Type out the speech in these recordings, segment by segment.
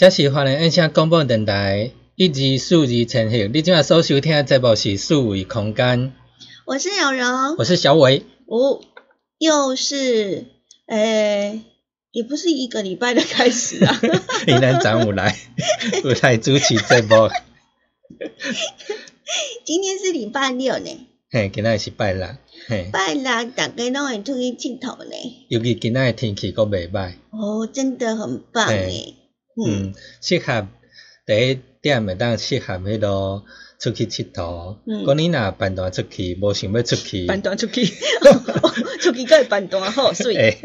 这是华人音响广播电台一二四二千赫，你今晚所收听的节目是数位空间，我是有容，我是小伟。哦，又是诶，也不是一个礼拜的开始啊。你能长午来，我来主持节目。今天是礼拜六呢。嘿，今仔是拜六。嘿，拜六大家拢会出去佚佗呢。尤其今仔的天气阁袂歹。哦，真的很棒诶。嗯，适合第一点会当适合迄个出去佚佗。嗯，讲你若办单出去，无想要出去。办单 出去，出去个办单好水。诶，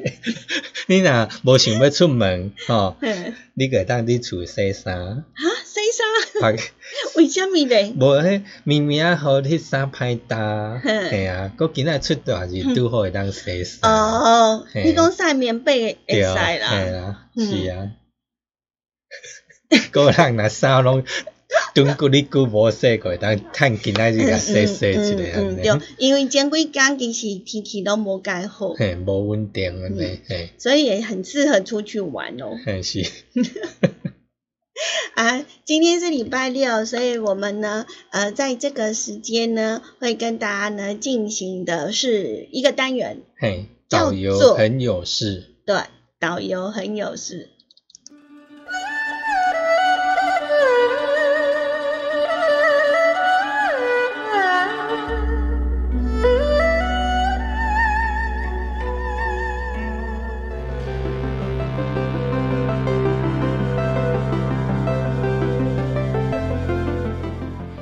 你若无想要出门，吼，你个当伫厝洗衫。哈，洗衫？为虾米咧？无迄明明啊好，迄衫歹搭。嘿啊，佮今仔出大日拄好会当洗衫。哦，你讲晒棉被会使啦？系啦，是啊。个人若衫拢蹲过你久无洗过，但趁今仔日甲洗洗一下安尼。对，因为前几工其实天气都无介好，嘿，无稳定安尼，嘿，所以也很适合出去玩哦。嘿，是。啊，今天是礼拜六，所以我们呢，呃，在这个时间呢，会跟大家呢进行的是一个单元，嘿，导游很有事。对，导游很有事。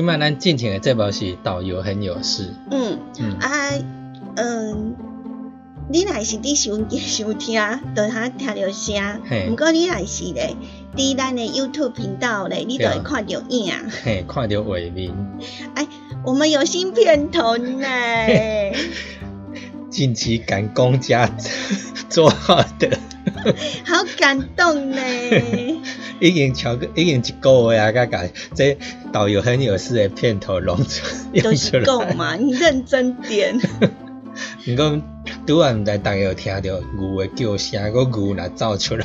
今晚咱进行的这部是导游很有事。嗯嗯啊嗯，你若是伫收机收听，就他听到声。毋过你若是咧，伫咱的 YouTube 频道咧，你就会看到影。嘿，看到画面。哎，我们有新片头呢。近期赶工家 做好的。好感动呢。已经超过已经一个月啊，甲甲这导游很有事的片头弄出都是够嘛，你认真点。你讲拄啊，毋知逐个有听到牛的叫声，个牛若走出来。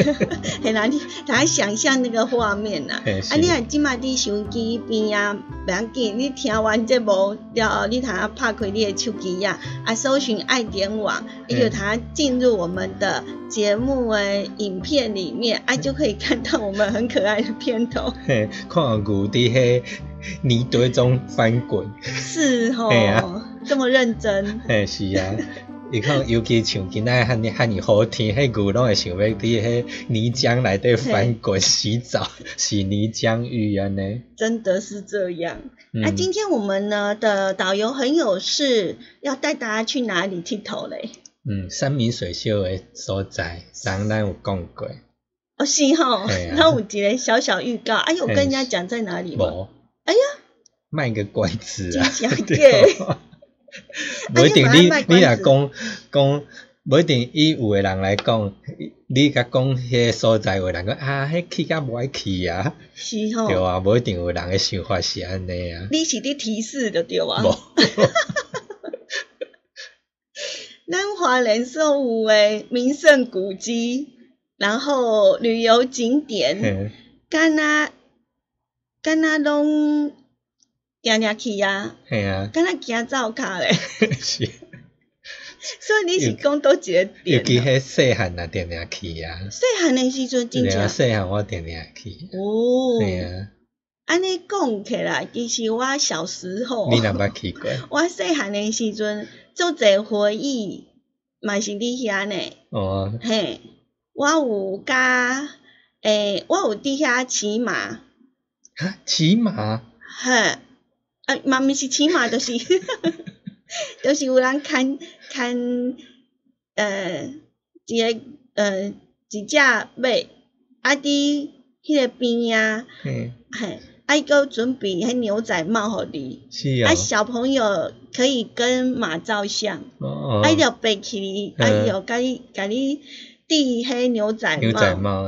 嘿啦，你大家想象那个画面呐。啊，你啊即马伫手机边啊，不要紧，你听完节目了后，你通拍开你的手机啊，啊，搜寻爱点网，伊就通进入我们的节目诶影片里面，啊，就可以看到我们很可爱的片头。嘿，看牛伫迄泥堆中翻滚。是吼。这么认真？嘿，是啊，你看，尤其像今仔汉汉日好天，迄牛拢会想要伫迄泥浆内底翻滚洗澡，洗泥浆浴安尼。真的是这样。那今天我们呢的导游很有事，要带大家去哪里剃头嘞？嗯，山明水秀的所在，上咱有讲过。哦，是吼，那有一个小小预告，哎呦，跟人家讲在哪里吗？哎呀，卖个关子啊！不一定，你你若讲讲，不一定以有诶人来讲，你甲讲迄个所在，有人讲啊，迄去甲无爱去啊，是吼，对啊，无一定有人诶想法是安尼啊。你是伫提示的对啊。咱华人所有诶名胜古迹，然后旅游景点，干那干那拢。定定去啊，系啊，敢若行走卡咧，是，所以你是讲倒一个点？尤其迄细汉啊，定定去啊，细汉诶时阵真正，细汉我定定去，哦，对啊，安尼讲起来，其实我小时候，你若捌去过？我细汉诶时阵，做者回忆，嘛是伫遐呢，哦，嘿，我有甲，诶，我有伫遐骑马，哈，骑马，嘿。啊，嘛咪是骑马，就是，就是有人牵牵，呃，一个呃一只马，啊伫迄个边啊，嘿，啊伊佫准备迄牛仔帽互你，是啊，啊小朋友可以跟马照相，哦，啊伊着背起，啊伊着甲你甲你戴迄牛仔帽，牛仔帽，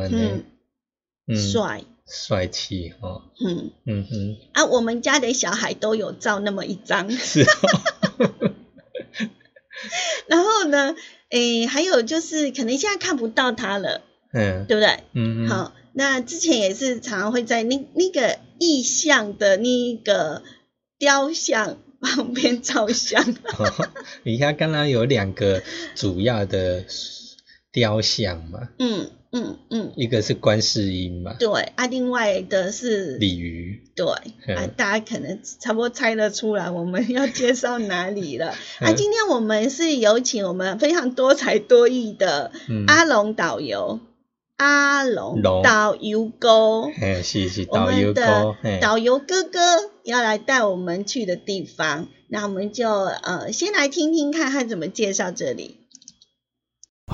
嗯，帅。帅气哦，嗯。嗯哼，啊，我们家的小孩都有照那么一张，是，然后呢，诶，还有就是可能现在看不到他了，嗯，对不对？嗯嗯，好，那之前也是常常会在那那个意象的那个雕像旁边照相，你看刚刚有两个主要的雕像嘛，嗯。嗯嗯，一个是观世音嘛，对啊，另外的是鲤鱼，对啊，大家可能差不多猜得出来我们要介绍哪里了。啊，今天我们是有请我们非常多才多艺的阿龙导游，阿龙导游哥，哎，是是导游哥，导游哥哥要来带我们去的地方，那我们就呃先来听听看他怎么介绍这里。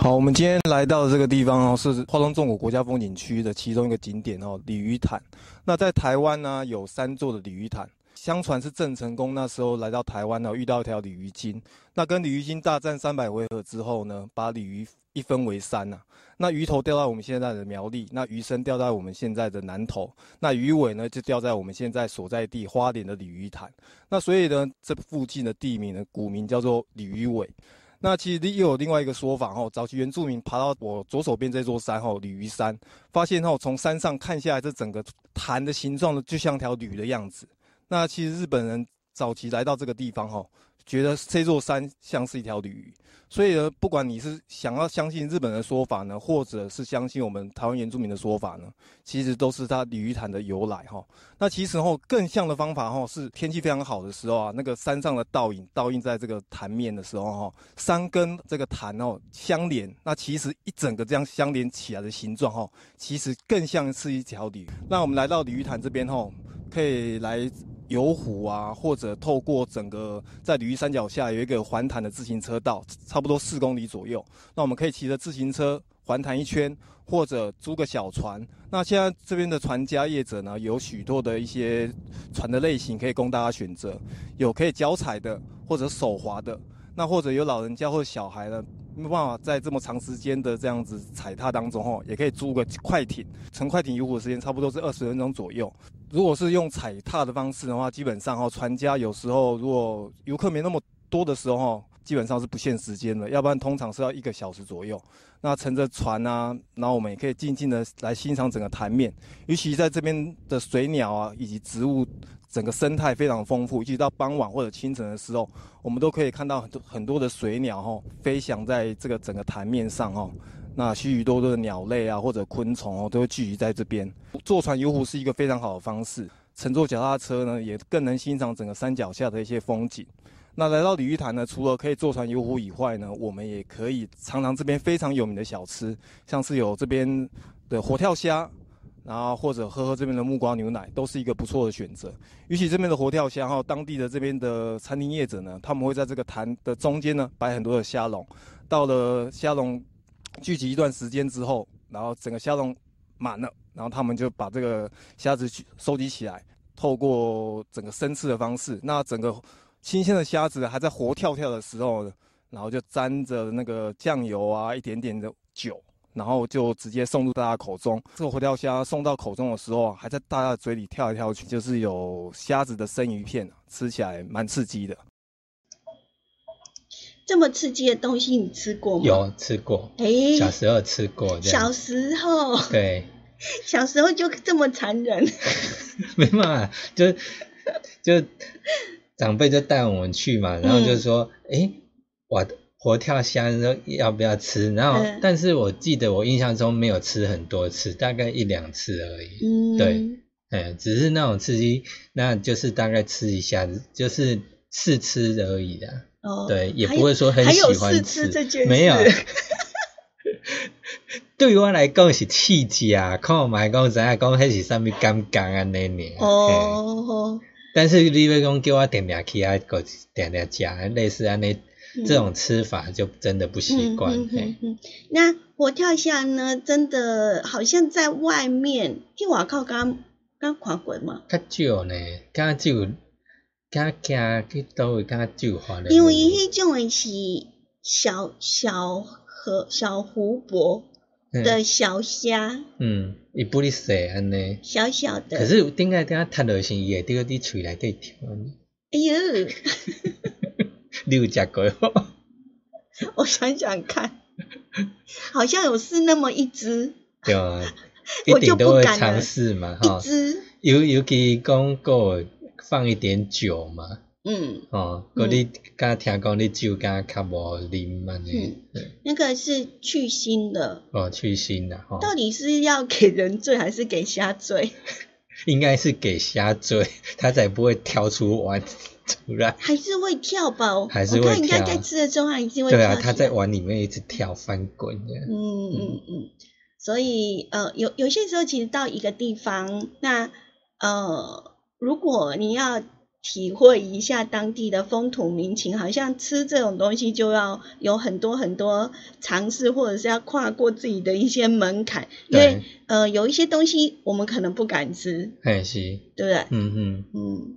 好，我们今天来到这个地方哦，是花东纵谷国家风景区的其中一个景点哦，鲤鱼潭。那在台湾呢，有三座的鲤鱼潭。相传是郑成功那时候来到台湾呢，遇到一条鲤鱼精。那跟鲤鱼精大战三百回合之后呢，把鲤鱼一分为三呐。那鱼头掉在我们现在的苗栗，那鱼身掉在我们现在的南投，那鱼尾呢就掉在我们现在所在地花莲的鲤鱼潭。那所以呢，这附近的地名呢，古名叫做鲤鱼尾。那其实又有另外一个说法哦，早期原住民爬到我左手边这座山哦，鲤鱼山，发现哦从山上看下来，这整个潭的形状呢，就像条鲤的样子。那其实日本人早期来到这个地方哈。觉得这座山像是一条鲤鱼，所以呢，不管你是想要相信日本的说法呢，或者是相信我们台湾原住民的说法呢，其实都是它鲤鱼潭的由来哈。那其实哈，更像的方法哈，是天气非常好的时候啊，那个山上的倒影倒映在这个潭面的时候哈，山跟这个潭哦相连，那其实一整个这样相连起来的形状哈，其实更像是一条鲤鱼。那我们来到鲤鱼潭这边哈，可以来。游湖啊，或者透过整个在鲤鱼山脚下有一个环潭的自行车道，差不多四公里左右。那我们可以骑着自行车环潭一圈，或者租个小船。那现在这边的船家业者呢，有许多的一些船的类型可以供大家选择，有可以脚踩的，或者手划的。那或者有老人家或小孩呢，没办法在这么长时间的这样子踩踏当中哈，也可以租个快艇，乘快艇游湖的时间差不多是二十分钟左右。如果是用踩踏的方式的话，基本上哈，船家有时候如果游客没那么多的时候，基本上是不限时间的，要不然通常是要一个小时左右。那乘着船啊，然后我们也可以静静的来欣赏整个潭面，尤其在这边的水鸟啊以及植物。整个生态非常丰富，一直到傍晚或者清晨的时候，我们都可以看到很多很多的水鸟哈飞翔在这个整个潭面上哈。那许许多多的鸟类啊或者昆虫哦都会聚集在这边。坐船游湖是一个非常好的方式，乘坐脚踏车呢也更能欣赏整个山脚下的一些风景。那来到鲤鱼潭呢，除了可以坐船游湖以外呢，我们也可以尝尝这边非常有名的小吃，像是有这边的活跳虾。然后或者喝喝这边的木瓜牛奶，都是一个不错的选择。尤其这边的活跳虾，哈，当地的这边的餐厅业者呢，他们会在这个潭的中间呢摆很多的虾笼。到了虾笼聚集一段时间之后，然后整个虾笼满了，然后他们就把这个虾子收集起来，透过整个生吃的方式，那整个新鲜的虾子还在活跳跳的时候，然后就沾着那个酱油啊，一点点的酒。然后就直接送入大家口中。这个活跳虾送到口中的时候，还在大家的嘴里跳来跳去，就是有虾子的生鱼片，吃起来蛮刺激的。这么刺激的东西你吃过吗？有吃过，哎，小时候吃过。小时候，对，小时候就这么残忍。没办法，就就长辈就带我们去嘛，然后就说，哎，我。活跳虾说要不要吃？然后，但是我记得我印象中没有吃很多次，大概一两次而已。嗯，对，哎，只是那种刺激，那就是大概吃一下子，就是试吃而已的。哦，对，也不会说很喜欢吃。没有。对于我来讲是刺激啊，看我买讲怎样讲，迄是啥物感觉啊那年。哦。但是你要讲叫我点点去啊，个点点食，类似安尼。这种吃法就真的不习惯。那活跳虾呢？真的好像在外面，听我靠刚刚看过嘛？较少呢，较少，较惊去倒位较少发因为伊迄种诶是小小河、小湖泊的小虾。嗯，伊不哩细安尼。小小的。可是顶下顶下踢落去，伊会伫伫喙内底跳。哎呦！你有食过？我想想看，好像有是那么一只。对啊，一定都会尝试嘛，哈。一只。尤尤其讲过放一点酒嘛。嗯。哦，嗰你刚听讲你酒刚较无啉嘛呢？嗯。那个是去腥的。哦，去腥的哈。到底是要给人醉还是给虾醉？应该是给虾醉，它才不会跳出碗。出来还是会跳吧，还是会跳。在吃的时候，还是会跳。对啊，他在碗里面一直跳翻滚的。嗯嗯嗯，所以呃，有有些时候，其实到一个地方，那呃，如果你要体会一下当地的风土民情，好像吃这种东西就要有很多很多尝试，或者是要跨过自己的一些门槛，因为呃，有一些东西我们可能不敢吃。哎，是，对不对？嗯嗯嗯。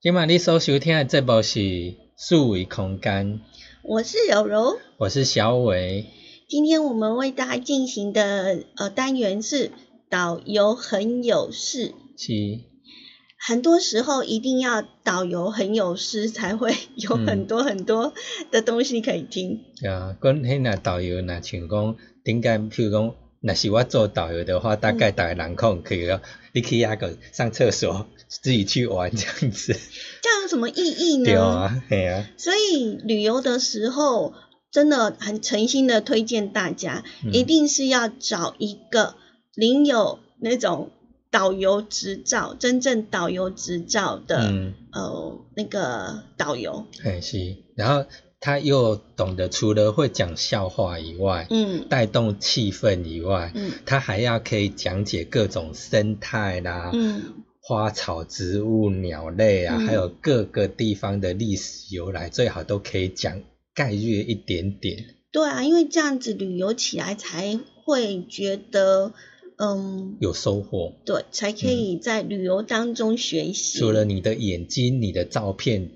今晚你所收听的节目是数维空间，我是柔柔，我是小伟。今天我们为大家进行的呃单元是导游很有事，是。很多时候一定要导游很有事，才会有很多很多的东西可以听。对啊，讲迄那导游那像讲，顶解譬如讲。那是我做导游的话，大概大概人空可以了。你可以那个上厕所，自己去玩这样子。这样有什么意义呢？对啊，对啊。所以旅游的时候，真的很诚心的推荐大家，一定是要找一个领有那种导游执照、真正导游执照的嗯呃那个导游。哎，是，然后。他又懂得除了会讲笑话以外，嗯，带动气氛以外，嗯，他还要可以讲解各种生态啦，嗯，花草植物、鸟类啊，还有各个地方的历史由来，最好都可以讲概略一点点。对啊，因为这样子旅游起来才会觉得，嗯，有收获。对，才可以在旅游当中学习。除了你的眼睛、你的照片。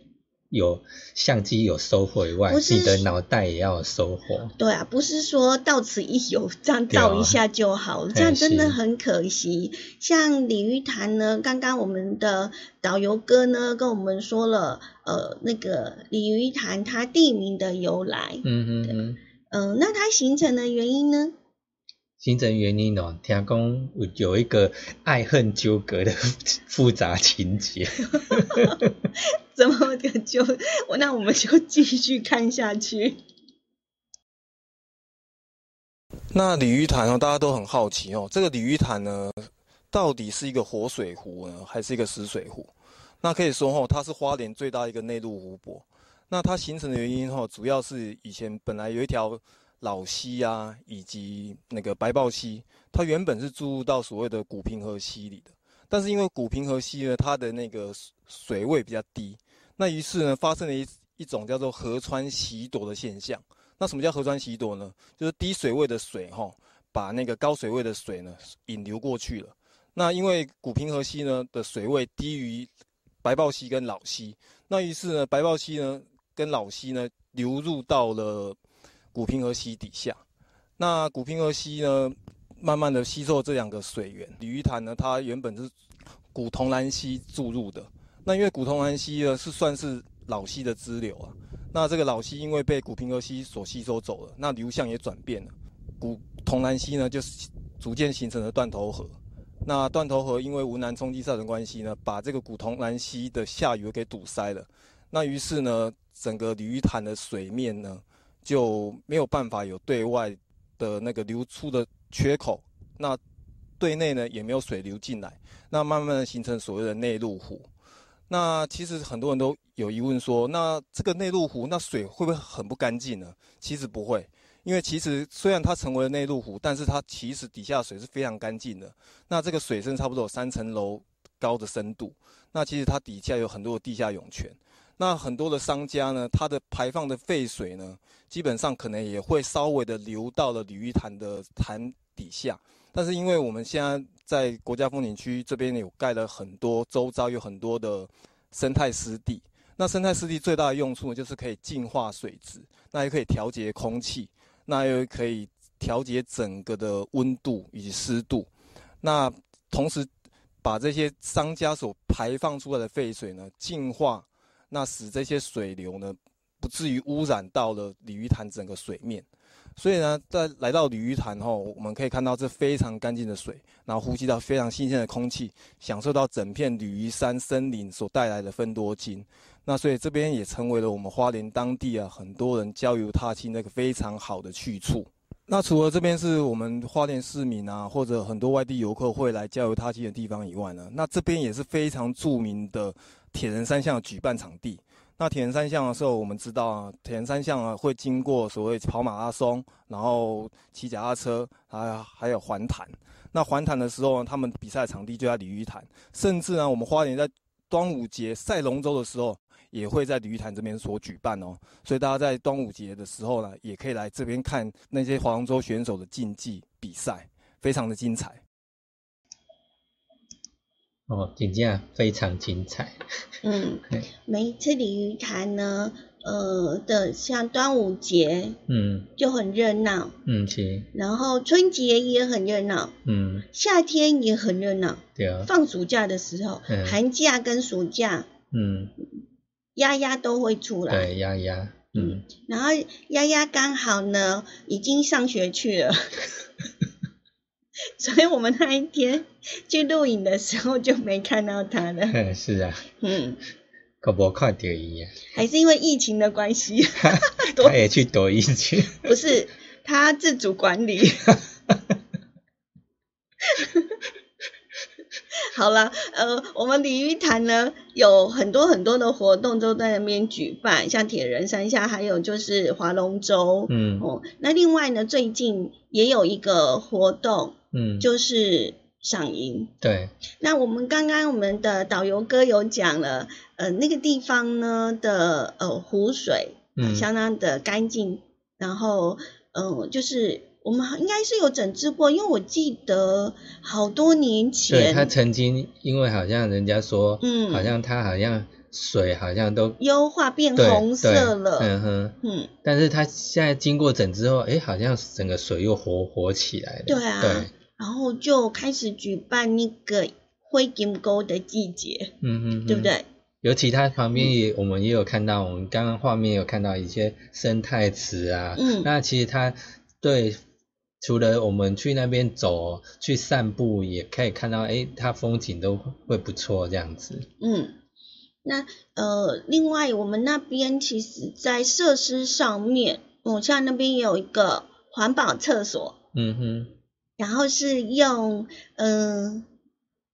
有相机有收获以外，你的脑袋也要有收获。对啊，不是说到此一游，这样照一下就好，这样真的很可惜。像鲤鱼潭呢，刚刚我们的导游哥呢跟我们说了，呃，那个鲤鱼潭它地名的由来。嗯嗯嗯。嗯，那它形成的原因呢？形成原因哦，听讲有有一个爱恨纠葛的复杂情节。怎么个就我那我们就继续看下去。那鲤鱼潭哦，大家都很好奇哦，这个鲤鱼潭呢，到底是一个活水湖呢，还是一个死水湖？那可以说哦，它是花莲最大一个内陆湖泊。那它形成的原因哦，主要是以前本来有一条。老溪啊，以及那个白豹溪，它原本是注入到所谓的古平河溪里的，但是因为古平河溪呢，它的那个水位比较低，那于是呢，发生了一一种叫做河川袭夺的现象。那什么叫河川袭夺呢？就是低水位的水哈，把那个高水位的水呢引流过去了。那因为古平河溪呢的水位低于白豹溪跟老溪，那于是呢，白豹溪呢跟老溪呢流入到了。古平河溪底下，那古平河溪呢，慢慢的吸收这两个水源。鲤鱼潭呢，它原本是古铜兰溪注入的。那因为古铜兰溪呢，是算是老溪的支流啊。那这个老溪因为被古平河溪所吸收走了，那流向也转变了。古铜兰溪呢，就逐渐形成了断头河。那断头河因为无南冲击造成关系呢，把这个古铜兰溪的下游给堵塞了。那于是呢，整个鲤鱼潭的水面呢，就没有办法有对外的那个流出的缺口，那对内呢也没有水流进来，那慢慢的形成所谓的内陆湖。那其实很多人都有疑问说，那这个内陆湖那水会不会很不干净呢？其实不会，因为其实虽然它成为了内陆湖，但是它其实底下水是非常干净的。那这个水深差不多有三层楼高的深度，那其实它底下有很多的地下涌泉。那很多的商家呢，它的排放的废水呢，基本上可能也会稍微的流到了鲤鱼潭的潭底下。但是因为我们现在在国家风景区这边有盖了很多，周遭有很多的生态湿地。那生态湿地最大的用处呢就是可以净化水质，那也可以调节空气。那又可以调节整个的温度以及湿度，那同时把这些商家所排放出来的废水呢净化，那使这些水流呢不至于污染到了鲤鱼潭整个水面。所以呢，在来到鲤鱼潭后，我们可以看到这非常干净的水，然后呼吸到非常新鲜的空气，享受到整片鲤鱼山森林所带来的芬多精。那所以这边也成为了我们花莲当地啊很多人郊游踏青那个非常好的去处。那除了这边是我们花莲市民啊或者很多外地游客会来郊游踏青的地方以外呢，那这边也是非常著名的铁人三项举办场地。那铁人三项的时候，我们知道啊，铁人三项啊会经过所谓跑马拉松，然后骑脚踏车，还还有环潭。那环潭的时候呢，他们比赛场地就在鲤鱼潭，甚至呢，我们花莲在端午节赛龙舟的时候。也会在鲤鱼潭这边所举办哦，所以大家在端午节的时候呢，也可以来这边看那些划龙舟选手的竞技比赛，非常的精彩。哦，真正非常精彩。嗯，每一次鲤鱼潭呢，呃的像端午节，嗯，就很热闹。嗯，是。然后春节也很热闹。嗯。夏天也很热闹。对啊。放暑假的时候，寒假跟暑假。嗯。丫丫都会出来，对，丫丫，嗯，然后丫丫刚好呢，已经上学去了，所以我们那一天去录影的时候就没看到他了。嗯，是啊，嗯，可不快点一还是因为疫情的关系，他也去抖音去，不是他自主管理。好了，呃，我们鲤鱼潭呢有很多很多的活动都在那边举办，像铁人三项，还有就是划龙舟，嗯，哦，那另外呢，最近也有一个活动，嗯，就是赏银，对。那我们刚刚我们的导游哥有讲了，呃，那个地方呢的呃湖水，嗯，相当的干净，然后，嗯，就是。我们应该是有整治过，因为我记得好多年前，对他曾经因为好像人家说，嗯，好像他好像水好像都优化变红色了，嗯哼，嗯，但是他现在经过整治后，哎，好像整个水又活活起来了，对啊，对，然后就开始举办那个灰金沟的季节，嗯哼，对不对？尤其他旁边也我们也有看到，我们刚刚画面有看到一些生态池啊，嗯，那其实它对。除了我们去那边走、去散步，也可以看到，哎，它风景都会不错这样子。嗯，那呃，另外我们那边其实，在设施上面，我像那边也有一个环保厕所。嗯哼。然后是用，嗯，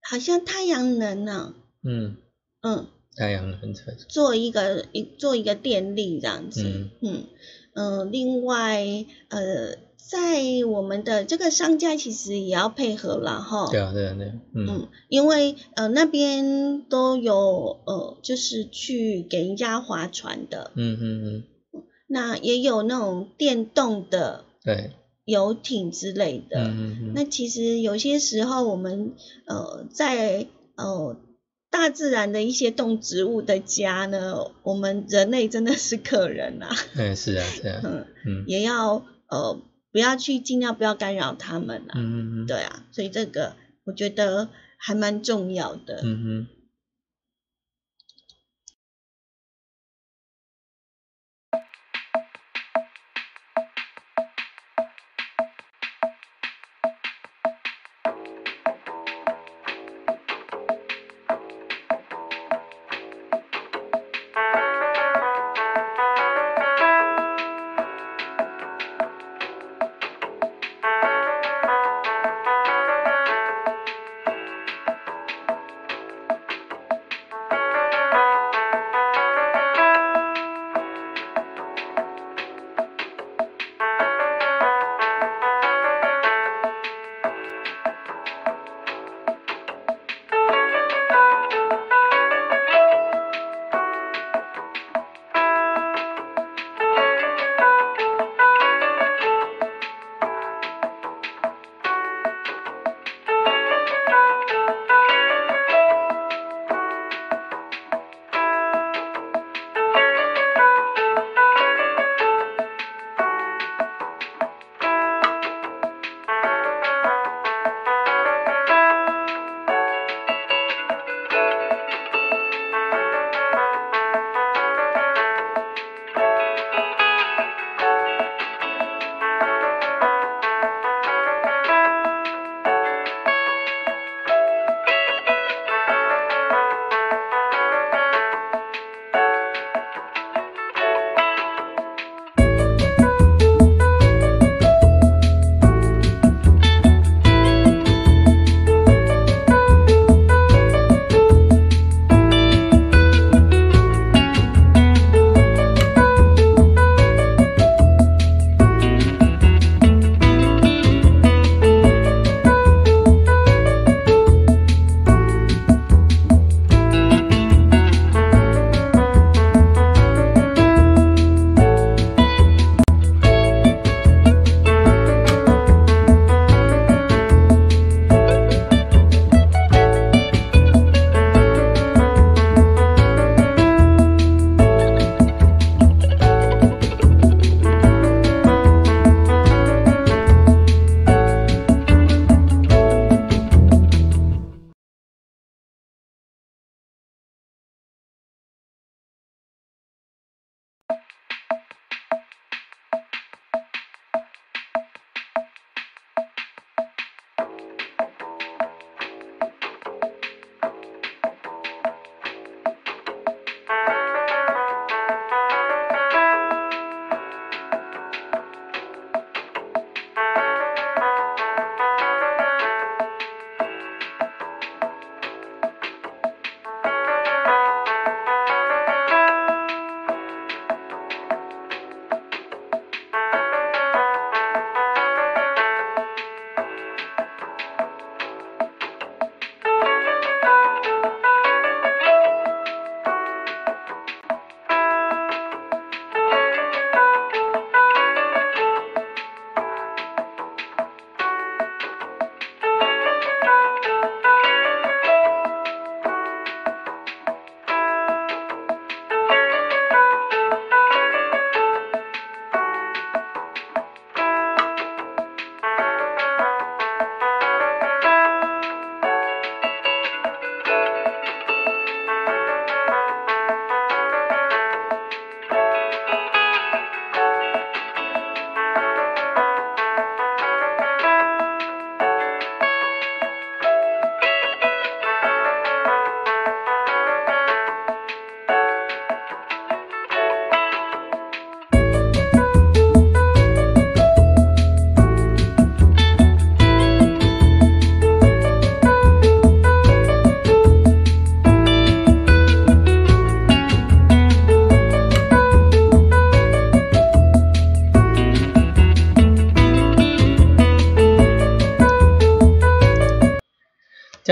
好像太阳能呢。嗯。嗯。太阳能厕所。做一个一做一个电力这样子。嗯。嗯。嗯，另外，呃。在我们的这个商家其实也要配合了哈。对啊，对啊，对。嗯，因为呃那边都有呃就是去给人家划船的。嗯嗯嗯。那也有那种电动的。对。游艇之类的。嗯嗯那其实有些时候我们呃在呃大自然的一些动植物的家呢，我们人类真的是客人啊。嗯，是啊，是啊。嗯嗯。也要呃。不要去，尽量不要干扰他们啊。嗯嗯对啊，所以这个我觉得还蛮重要的。嗯哼。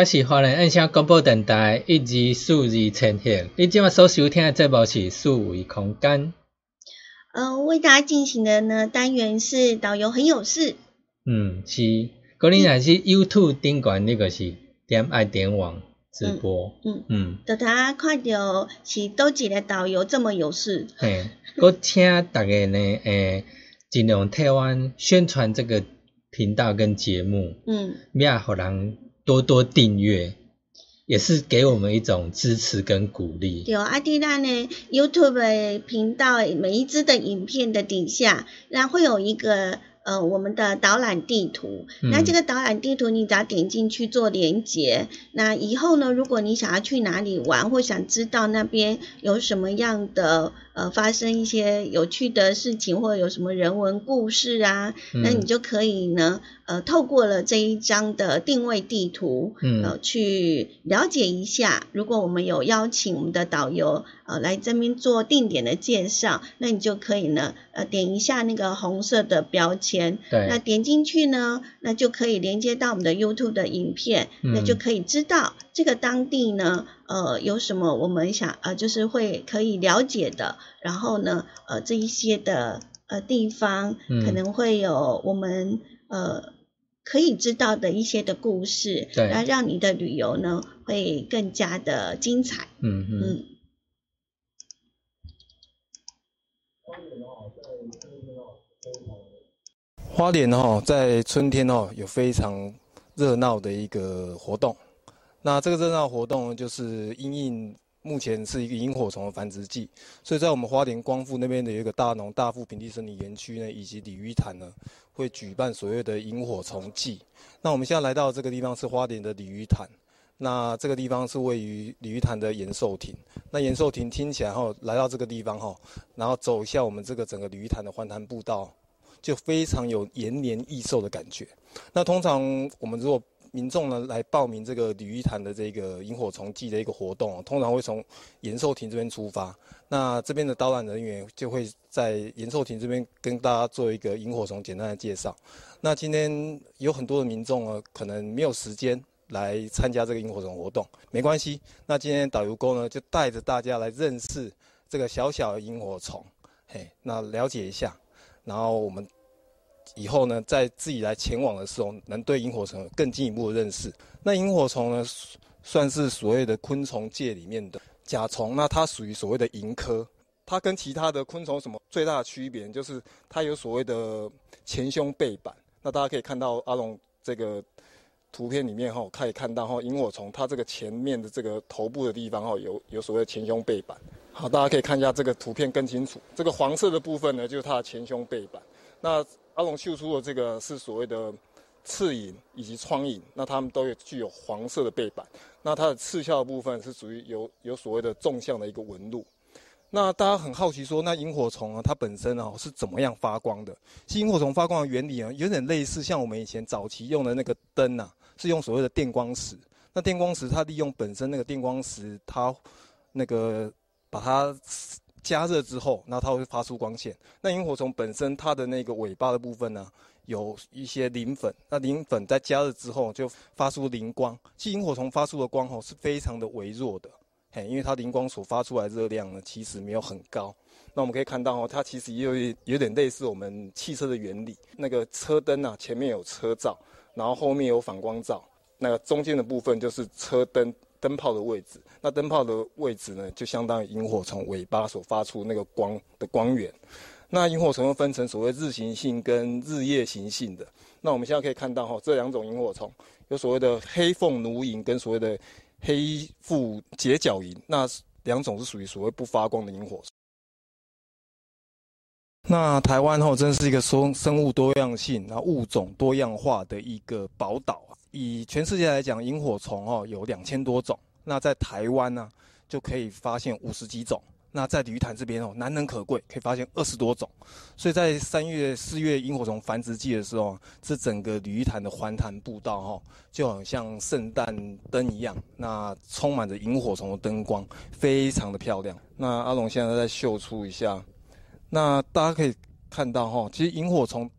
是华人印象广播电台一二四二呈现。你今晚所收听的节目是数位空间。呃，为大家进行的呢单元是导游很有事。嗯，是。嗰年还是 YouTube 顶管那个是点爱点网直播。嗯嗯。等他看到是多几个导游这么有事。嘿，我请大家呢，诶，尽量台湾宣传这个频道跟节目。嗯。免互人。多多订阅，也是给我们一种支持跟鼓励。有阿迪拉呢，YouTube 频道每一支的影片的底下，那会有一个。呃，我们的导览地图，那这个导览地图你只要点进去做连接，那以后呢，如果你想要去哪里玩，或想知道那边有什么样的呃发生一些有趣的事情，或者有什么人文故事啊，那你就可以呢，呃，透过了这一张的定位地图，呃，去了解一下。如果我们有邀请我们的导游。呃，来这边做定点的介绍，那你就可以呢，呃，点一下那个红色的标签，对，那点进去呢，那就可以连接到我们的 YouTube 的影片，那就可以知道这个当地呢，呃，有什么我们想，呃，就是会可以了解的，然后呢，呃，这一些的呃地方，可能会有我们呃可以知道的一些的故事，对，然后让你的旅游呢会更加的精彩，嗯嗯。花莲哈，在春天哦，有非常热闹的一个活动。那这个热闹活动就是因应目前是一个萤火虫的繁殖季，所以在我们花莲光复那边的有一个大农大富平地森林园区呢，以及鲤鱼潭呢，会举办所谓的萤火虫季。那我们现在来到这个地方是花莲的鲤鱼潭。那这个地方是位于鲤鱼潭的延寿亭。那延寿亭听起来哈，来到这个地方哈，然后走一下我们这个整个鲤鱼潭的环潭步道，就非常有延年益寿的感觉。那通常我们如果民众呢来报名这个鲤鱼潭的这个萤火虫季的一个活动，通常会从延寿亭这边出发。那这边的导览人员就会在延寿亭这边跟大家做一个萤火虫简单的介绍。那今天有很多的民众呢，可能没有时间。来参加这个萤火虫活动没关系，那今天导游哥呢就带着大家来认识这个小小的萤火虫，嘿，那了解一下，然后我们以后呢在自己来前往的时候，能对萤火虫更进一步的认识。那萤火虫呢算是所谓的昆虫界里面的甲虫，那它属于所谓的萤科，它跟其他的昆虫什么最大的区别就是它有所谓的前胸背板。那大家可以看到阿龙这个。图片里面哈可以看到哈萤火虫它这个前面的这个头部的地方哈有有所谓的前胸背板，好，大家可以看一下这个图片更清楚。这个黄色的部分呢就是它的前胸背板。那阿龙秀出的这个是所谓的刺影以及窗影，那它们都有具有黄色的背板。那它的刺鞘部分是属于有有所谓的纵向的一个纹路。那大家很好奇说，那萤火虫啊它本身啊是怎么样发光的？其萤火虫发光的原理啊有点类似像我们以前早期用的那个灯啊。是用所谓的电光石，那电光石它利用本身那个电光石，它那个把它加热之后，那它会发出光线。那萤火虫本身它的那个尾巴的部分呢，有一些磷粉，那磷粉在加热之后就发出磷光。其实萤火虫发出的光吼是非常的微弱的，嘿，因为它磷光所发出来热量呢其实没有很高。那我们可以看到哦，它其实也有有点类似我们汽车的原理，那个车灯啊前面有车罩。然后后面有反光罩，那个中间的部分就是车灯灯泡的位置。那灯泡的位置呢，就相当于萤火虫尾巴所发出那个光的光源。那萤火虫又分成所谓日行性跟日夜行性的。那我们现在可以看到哈，这两种萤火虫有所谓的黑凤奴萤跟所谓的黑腹结角萤，那两种是属于所谓不发光的萤火虫。那台湾吼真是一个生生物多样性、然后物种多样化的一个宝岛啊！以全世界来讲，萤火虫哦有两千多种，那在台湾呢就可以发现五十几种。那在鲤鱼潭这边哦，难能可贵，可以发现二十多种。所以在三月、四月萤火虫繁殖季的时候，这整个鲤鱼潭的环潭步道哈，就好像圣诞灯一样，那充满着萤火虫的灯光，非常的漂亮。那阿龙现在在秀出一下。那大家可以看到哈，其实萤火虫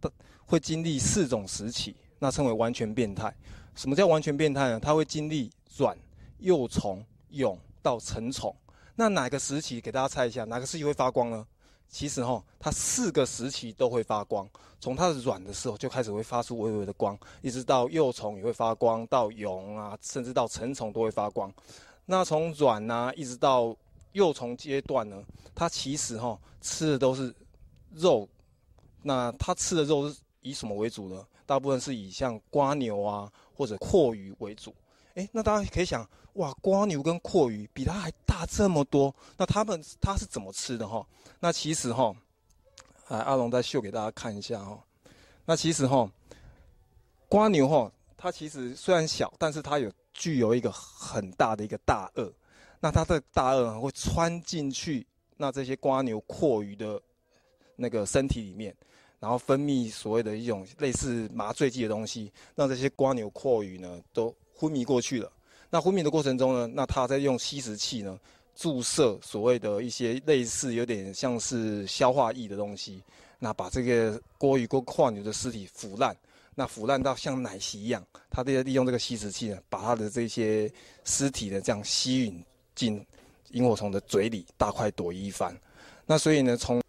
会经历四种时期，那称为完全变态。什么叫完全变态呢？它会经历卵、幼虫、蛹到成虫。那哪个时期？给大家猜一下，哪个时期会发光呢？其实哈，它四个时期都会发光。从它的卵的时候就开始会发出微微的光，一直到幼虫也会发光，到蛹啊，甚至到成虫都会发光。那从卵啊，一直到幼虫阶段呢，它其实哈吃的都是肉。那它吃的肉是以什么为主呢？大部分是以像瓜牛啊或者阔鱼为主。诶，那大家可以想，哇，瓜牛跟阔鱼比它还大这么多，那它们它是怎么吃的哈？那其实哈。来，阿龙再秀给大家看一下哈。那其实哈，瓜牛哈，它其实虽然小，但是它有具有一个很大的一个大颚。那它的大颚会穿进去那这些瓜牛、阔鱼的那个身体里面，然后分泌所谓的一种类似麻醉剂的东西，让这些瓜牛、阔鱼呢都昏迷过去了。那昏迷的过程中呢，那他在用吸食器呢。注射所谓的一些类似有点像是消化液的东西，那把这个锅鱼锅跨牛的尸体腐烂，那腐烂到像奶昔一样，他这些利用这个吸食器呢，把他的这些尸体呢这样吸吮进萤火虫的嘴里，大快朵颐一番。那所以呢，从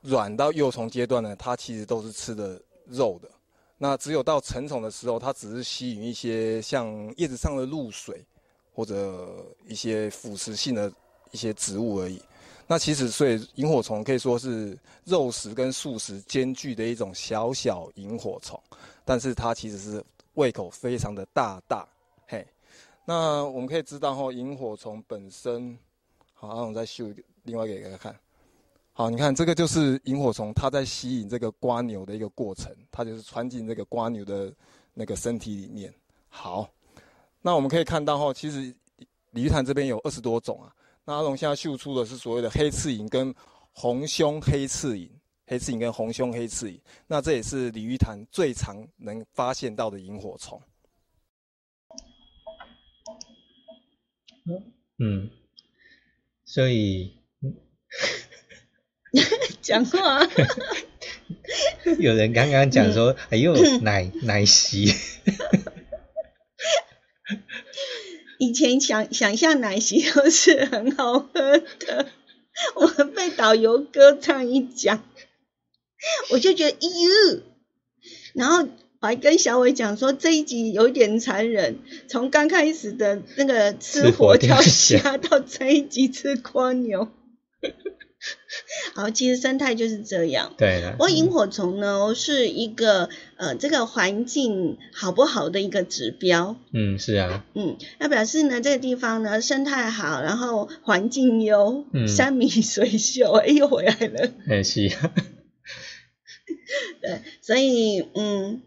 卵到幼虫阶段呢，它其实都是吃的肉的。那只有到成虫的时候，它只是吸引一些像叶子上的露水，或者一些腐蚀性的。一些植物而已，那其实所以萤火虫可以说是肉食跟素食兼具的一种小小萤火虫，但是它其实是胃口非常的大大，嘿，那我们可以知道哈，萤火虫本身，好，那我们再秀另外一个给大家看，好，你看这个就是萤火虫它在吸引这个瓜牛的一个过程，它就是穿进这个瓜牛的那个身体里面，好，那我们可以看到哈，其实鲤鱼潭这边有二十多种啊。那阿龙现在秀出的是所谓的黑刺蝇跟红胸黑刺蝇，黑刺蝇跟红胸黑刺蝇，那这也是鲤鱼潭最常能发现到的萤火虫。嗯，所以 讲话，有人刚刚讲说，哎呦，奶奶昔。以前想想象奶昔都是很好喝的，我被导游哥这样一讲，我就觉得咦，然后我还跟小伟讲说这一集有点残忍，从刚开始的那个吃活跳虾到这一集吃蜗牛。好，其实生态就是这样。对的。不过萤火虫呢，是一个呃，这个环境好不好的一个指标。嗯，是啊。嗯，那表示呢，这个地方呢，生态好，然后环境优，山明水秀，哎，又回来了。哎，是。对，所以嗯，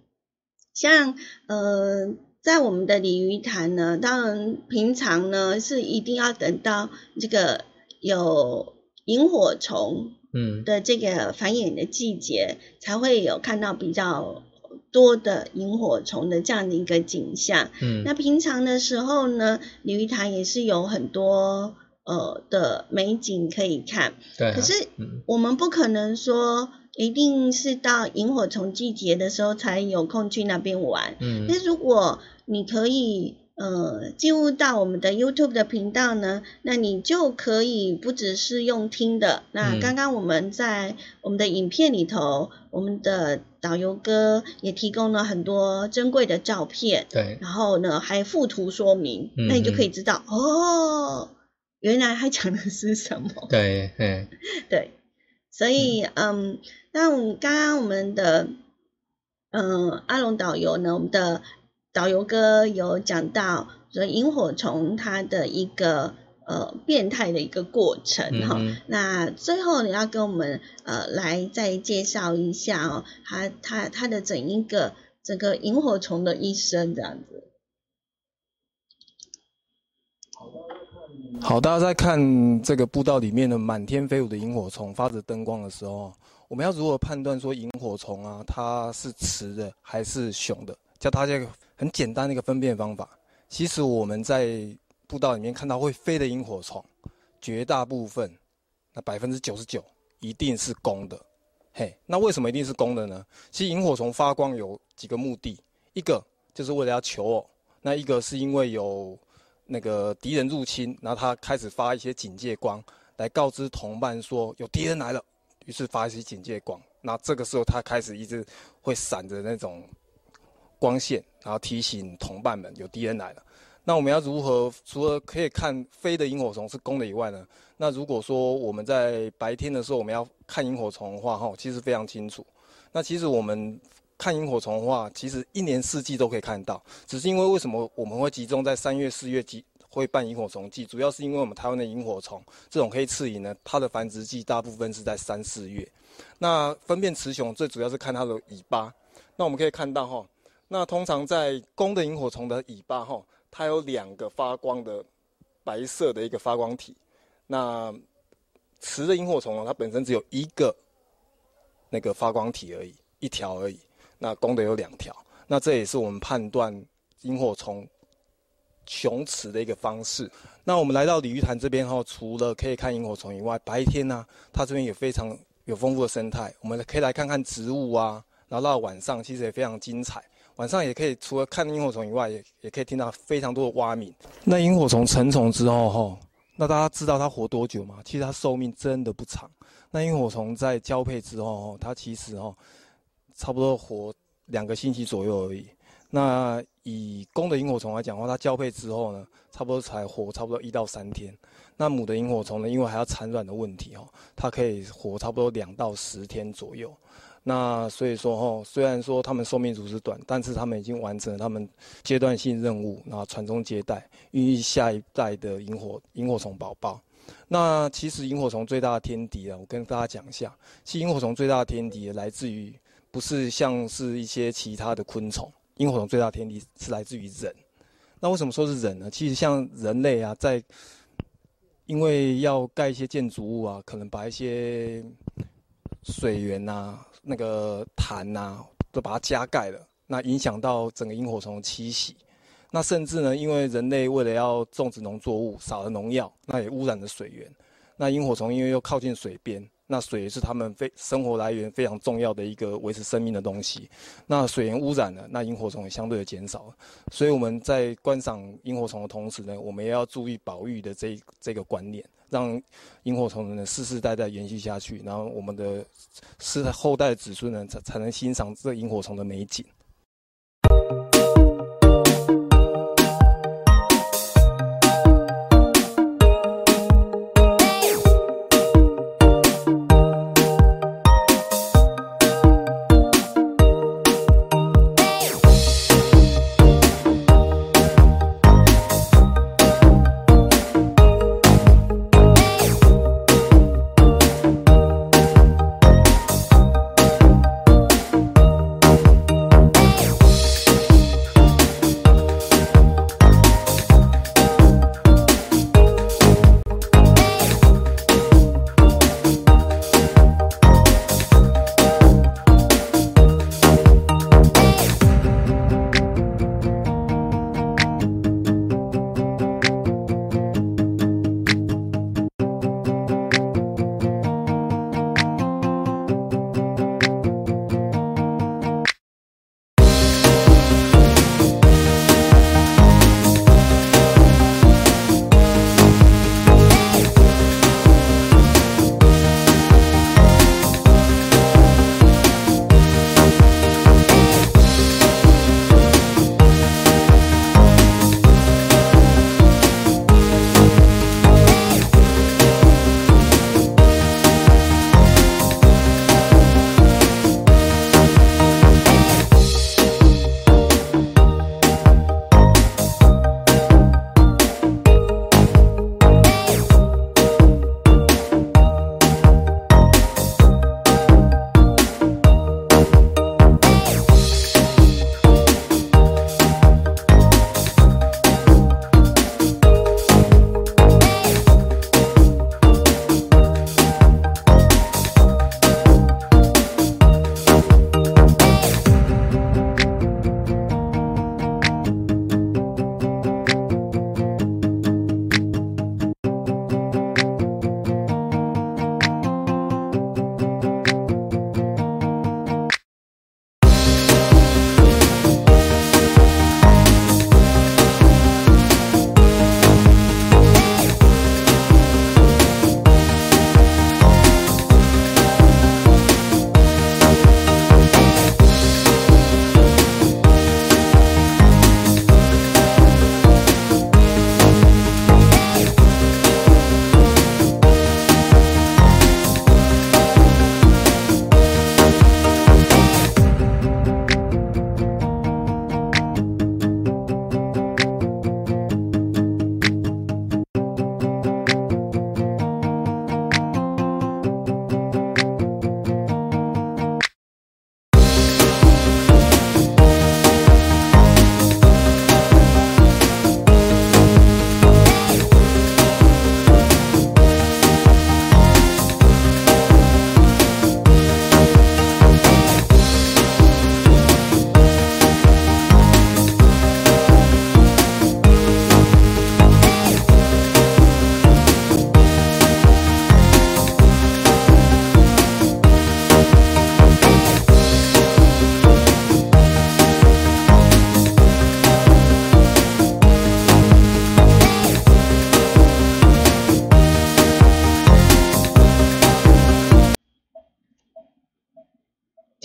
像呃，在我们的鲤鱼潭呢，当然平常呢是一定要等到这个有。萤火虫嗯的这个繁衍的季节，才会有看到比较多的萤火虫的这样的一个景象。嗯，那平常的时候呢，鲤鱼潭也是有很多呃的美景可以看。对，可是我们不可能说一定是到萤火虫季节的时候才有空去那边玩。嗯，那如果你可以。呃，进入到我们的 YouTube 的频道呢，那你就可以不只是用听的。那刚刚我们在我们的影片里头，我们的导游哥也提供了很多珍贵的照片，对，然后呢还附图说明，那你就可以知道哦，原来他讲的是什么。对，对，对，所以嗯，那我们刚刚我们的嗯阿龙导游呢，我们的。导游哥有讲到说萤火虫它的一个呃变态的一个过程哈，那最后你要跟我们呃来再介绍一下哦，它它它的整一个整个萤火虫的一生这样子。好，大家在看这个步道里面的满天飞舞的萤火虫发着灯光的时候，我们要如何判断说萤火虫啊它是雌的还是雄的？叫大家很简单的一个分辨方法。其实我们在步道里面看到会飞的萤火虫，绝大部分，那百分之九十九一定是公的。嘿，那为什么一定是公的呢？其实萤火虫发光有几个目的，一个就是为了要求偶，那一个是因为有那个敌人入侵，然后他开始发一些警戒光来告知同伴说有敌人来了，于是发一些警戒光。那这个时候他开始一直会闪着那种光线，然后提醒同伴们有敌人来了。那我们要如何除了可以看飞的萤火虫是公的以外呢？那如果说我们在白天的时候我们要看萤火虫的话，哈，其实非常清楚。那其实我们看萤火虫的话，其实一年四季都可以看到，只是因为为什么我们会集中在三月、四月季会办萤火虫季？主要是因为我们台湾的萤火虫这种黑刺萤呢，它的繁殖季大部分是在三四月。那分辨雌雄最主要是看它的尾巴。那我们可以看到哈，那通常在公的萤火虫的尾巴哈。它有两个发光的白色的一个发光体，那雌的萤火虫呢，它本身只有一个那个发光体而已，一条而已。那公的有两条，那这也是我们判断萤火虫雄雌的一个方式。那我们来到鲤鱼潭这边哈，除了可以看萤火虫以外，白天呢，它这边也非常有丰富的生态，我们可以来看看植物啊，然后到晚上其实也非常精彩。晚上也可以，除了看萤火虫以外，也也可以听到非常多的蛙鸣。那萤火虫成虫之后，吼，那大家知道它活多久吗？其实它寿命真的不长。那萤火虫在交配之后，吼，它其实吼，差不多活两个星期左右而已。那以公的萤火虫来讲的话，它交配之后呢，差不多才活差不多一到三天。那母的萤火虫呢，因为还要产卵的问题，哦，它可以活差不多两到十天左右。那所以说哈，虽然说他们寿命如此短，但是他们已经完成了他们阶段性任务，然后传宗接代，孕育下一代的萤火萤火虫宝宝。那其实萤火虫最大的天敌啊，我跟大家讲一下，其实萤火虫最大的天敌来自于不是像是一些其他的昆虫，萤火虫最大的天敌是来自于人。那为什么说是人呢？其实像人类啊，在因为要盖一些建筑物啊，可能把一些水源呐。那个潭呐，都把它加盖了，那影响到整个萤火虫的栖息。那甚至呢，因为人类为了要种植农作物，撒了农药，那也污染了水源。那萤火虫因为又靠近水边，那水也是它们非生活来源非常重要的一个维持生命的东西。那水源污染了，那萤火虫也相对的减少。所以我们在观赏萤火虫的同时呢，我们也要注意保育的这这个观念。让萤火虫呢世世代代延续下去，然后我们的世后代子孙呢才才能欣赏这萤火虫的美景。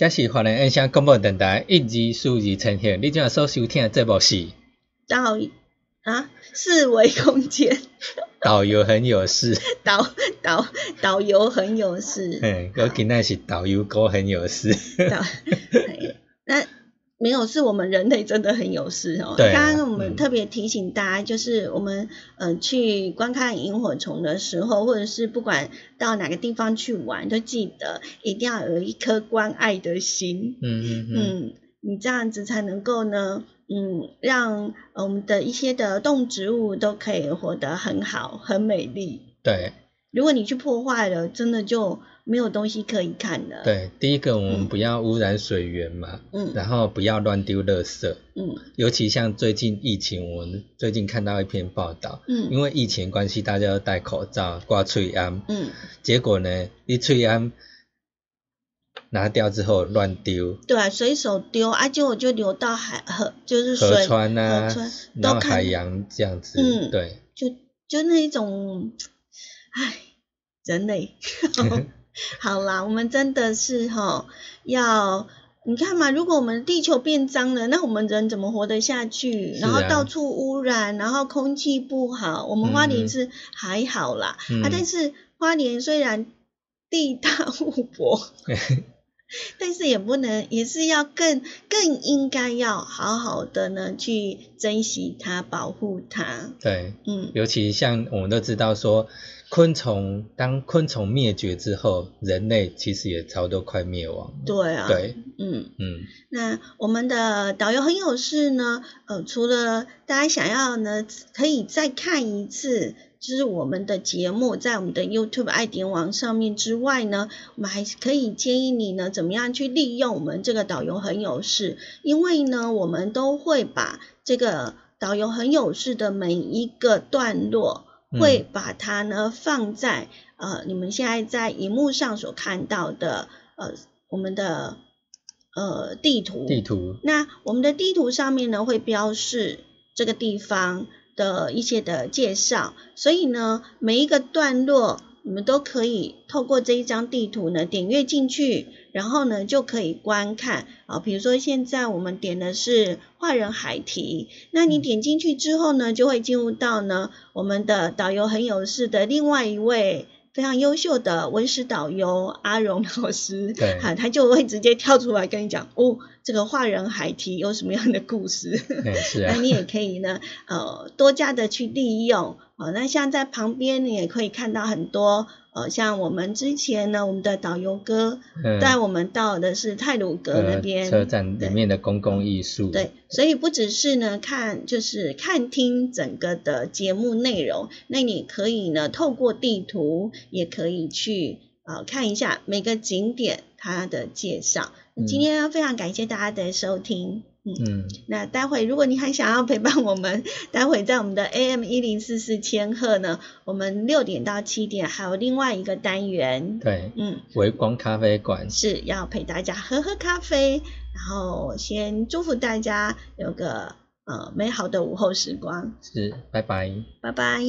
这是华人印象广播电台一、二、四、二呈现。你今日所收听的节目是导啊四维空间，导游很有事，导导导游很有事。嗯，我今日是导游哥很有事。那。没有，是我们人类真的很有事哦。对。刚刚我们特别提醒大家，就是我们呃去观看萤火虫的时候，或者是不管到哪个地方去玩，都记得一定要有一颗关爱的心。嗯嗯嗯。你这样子才能够呢，嗯，让我们的一些的动植物都可以活得很好、很美丽。对。如果你去破坏了，真的就。没有东西可以看的。对，第一个我们不要污染水源嘛，嗯，然后不要乱丢垃圾，嗯，尤其像最近疫情，我们最近看到一篇报道，嗯，因为疫情关系，大家都戴口罩、挂翠安，嗯，结果呢，一翠安拿掉之后乱丢，对啊，随手丢啊，结果就流到海河，就是河川啊，然后海洋这样子，嗯，对，就就那一种，唉，人类。好啦，我们真的是哈要你看嘛，如果我们地球变脏了，那我们人怎么活得下去？然后到处污染，然后空气不好。我们花莲是还好啦，啊，但是花莲虽然地大物博，但是也不能，也是要更更应该要好好的呢去珍惜它，保护它。对，嗯，尤其像我们都知道说。昆虫当昆虫灭绝之后，人类其实也差不多快灭亡。对啊，对，嗯嗯。那我们的导游很有事呢，呃，除了大家想要呢，可以再看一次，就是我们的节目在我们的 YouTube 爱点网上面之外呢，我们还可以建议你呢，怎么样去利用我们这个导游很有事，因为呢，我们都会把这个导游很有事的每一个段落。会把它呢放在呃你们现在在荧幕上所看到的呃我们的呃地图。地图，那我们的地图上面呢会标示这个地方的一些的介绍，所以呢每一个段落。你们都可以透过这一张地图呢，点阅进去，然后呢就可以观看啊。比如说现在我们点的是画人海提，那你点进去之后呢，就会进入到呢我们的导游很有事的另外一位。非常优秀的文史导游阿荣老师，对，哈，他就会直接跳出来跟你讲，哦，这个画人海提有什么样的故事？是啊，那你也可以呢，呃，多加的去利用，哦，那像在旁边你也可以看到很多。呃，像我们之前呢，我们的导游哥带我们到的是泰鲁阁那边车站里面的公共艺术。对，所以不只是呢看，就是看听整个的节目内容，那你可以呢透过地图，也可以去呃看一下每个景点它的介绍。今天非常感谢大家的收听。嗯。那待会如果你还想要陪伴我们 待会在我们的 am 一零四四千赫呢我们六点到七点还有另外一个单元。对嗯。微光咖啡馆。是要陪大家喝喝咖啡然后先祝福大家有个呃美好的午后时光。是拜拜。拜拜。